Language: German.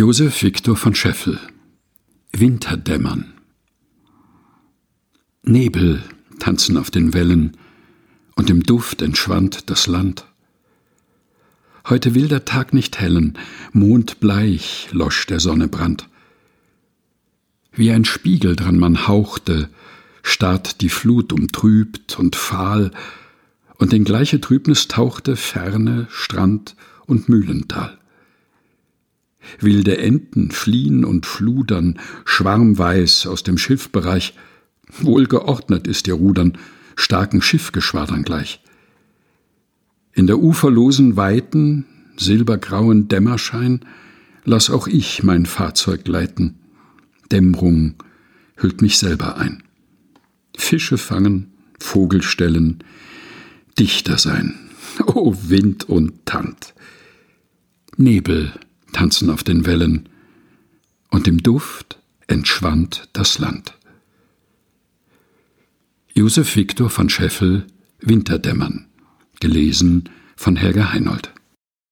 Josef Viktor von Scheffel Winterdämmern Nebel tanzen auf den Wellen, und im Duft entschwand das Land. Heute will der Tag nicht hellen, mondbleich losch der Sonne Brand. Wie ein Spiegel dran man hauchte, starrt die Flut umtrübt und fahl, und in gleiche Trübnis tauchte Ferne, Strand und Mühlental. Wilde Enten fliehen und fludern, schwarmweiß aus dem Schiffbereich. Wohlgeordnet ist ihr Rudern, starken Schiffgeschwadern gleich. In der uferlosen Weiten, silbergrauen Dämmerschein, lass auch ich mein Fahrzeug leiten. Dämmrung hüllt mich selber ein. Fische fangen, Vogel stellen, Dichter sein, o oh Wind und Tand. Nebel tanzen auf den Wellen, und im Duft entschwand das Land. Josef Viktor von Scheffel Winterdämmern, gelesen von Helga Heinold.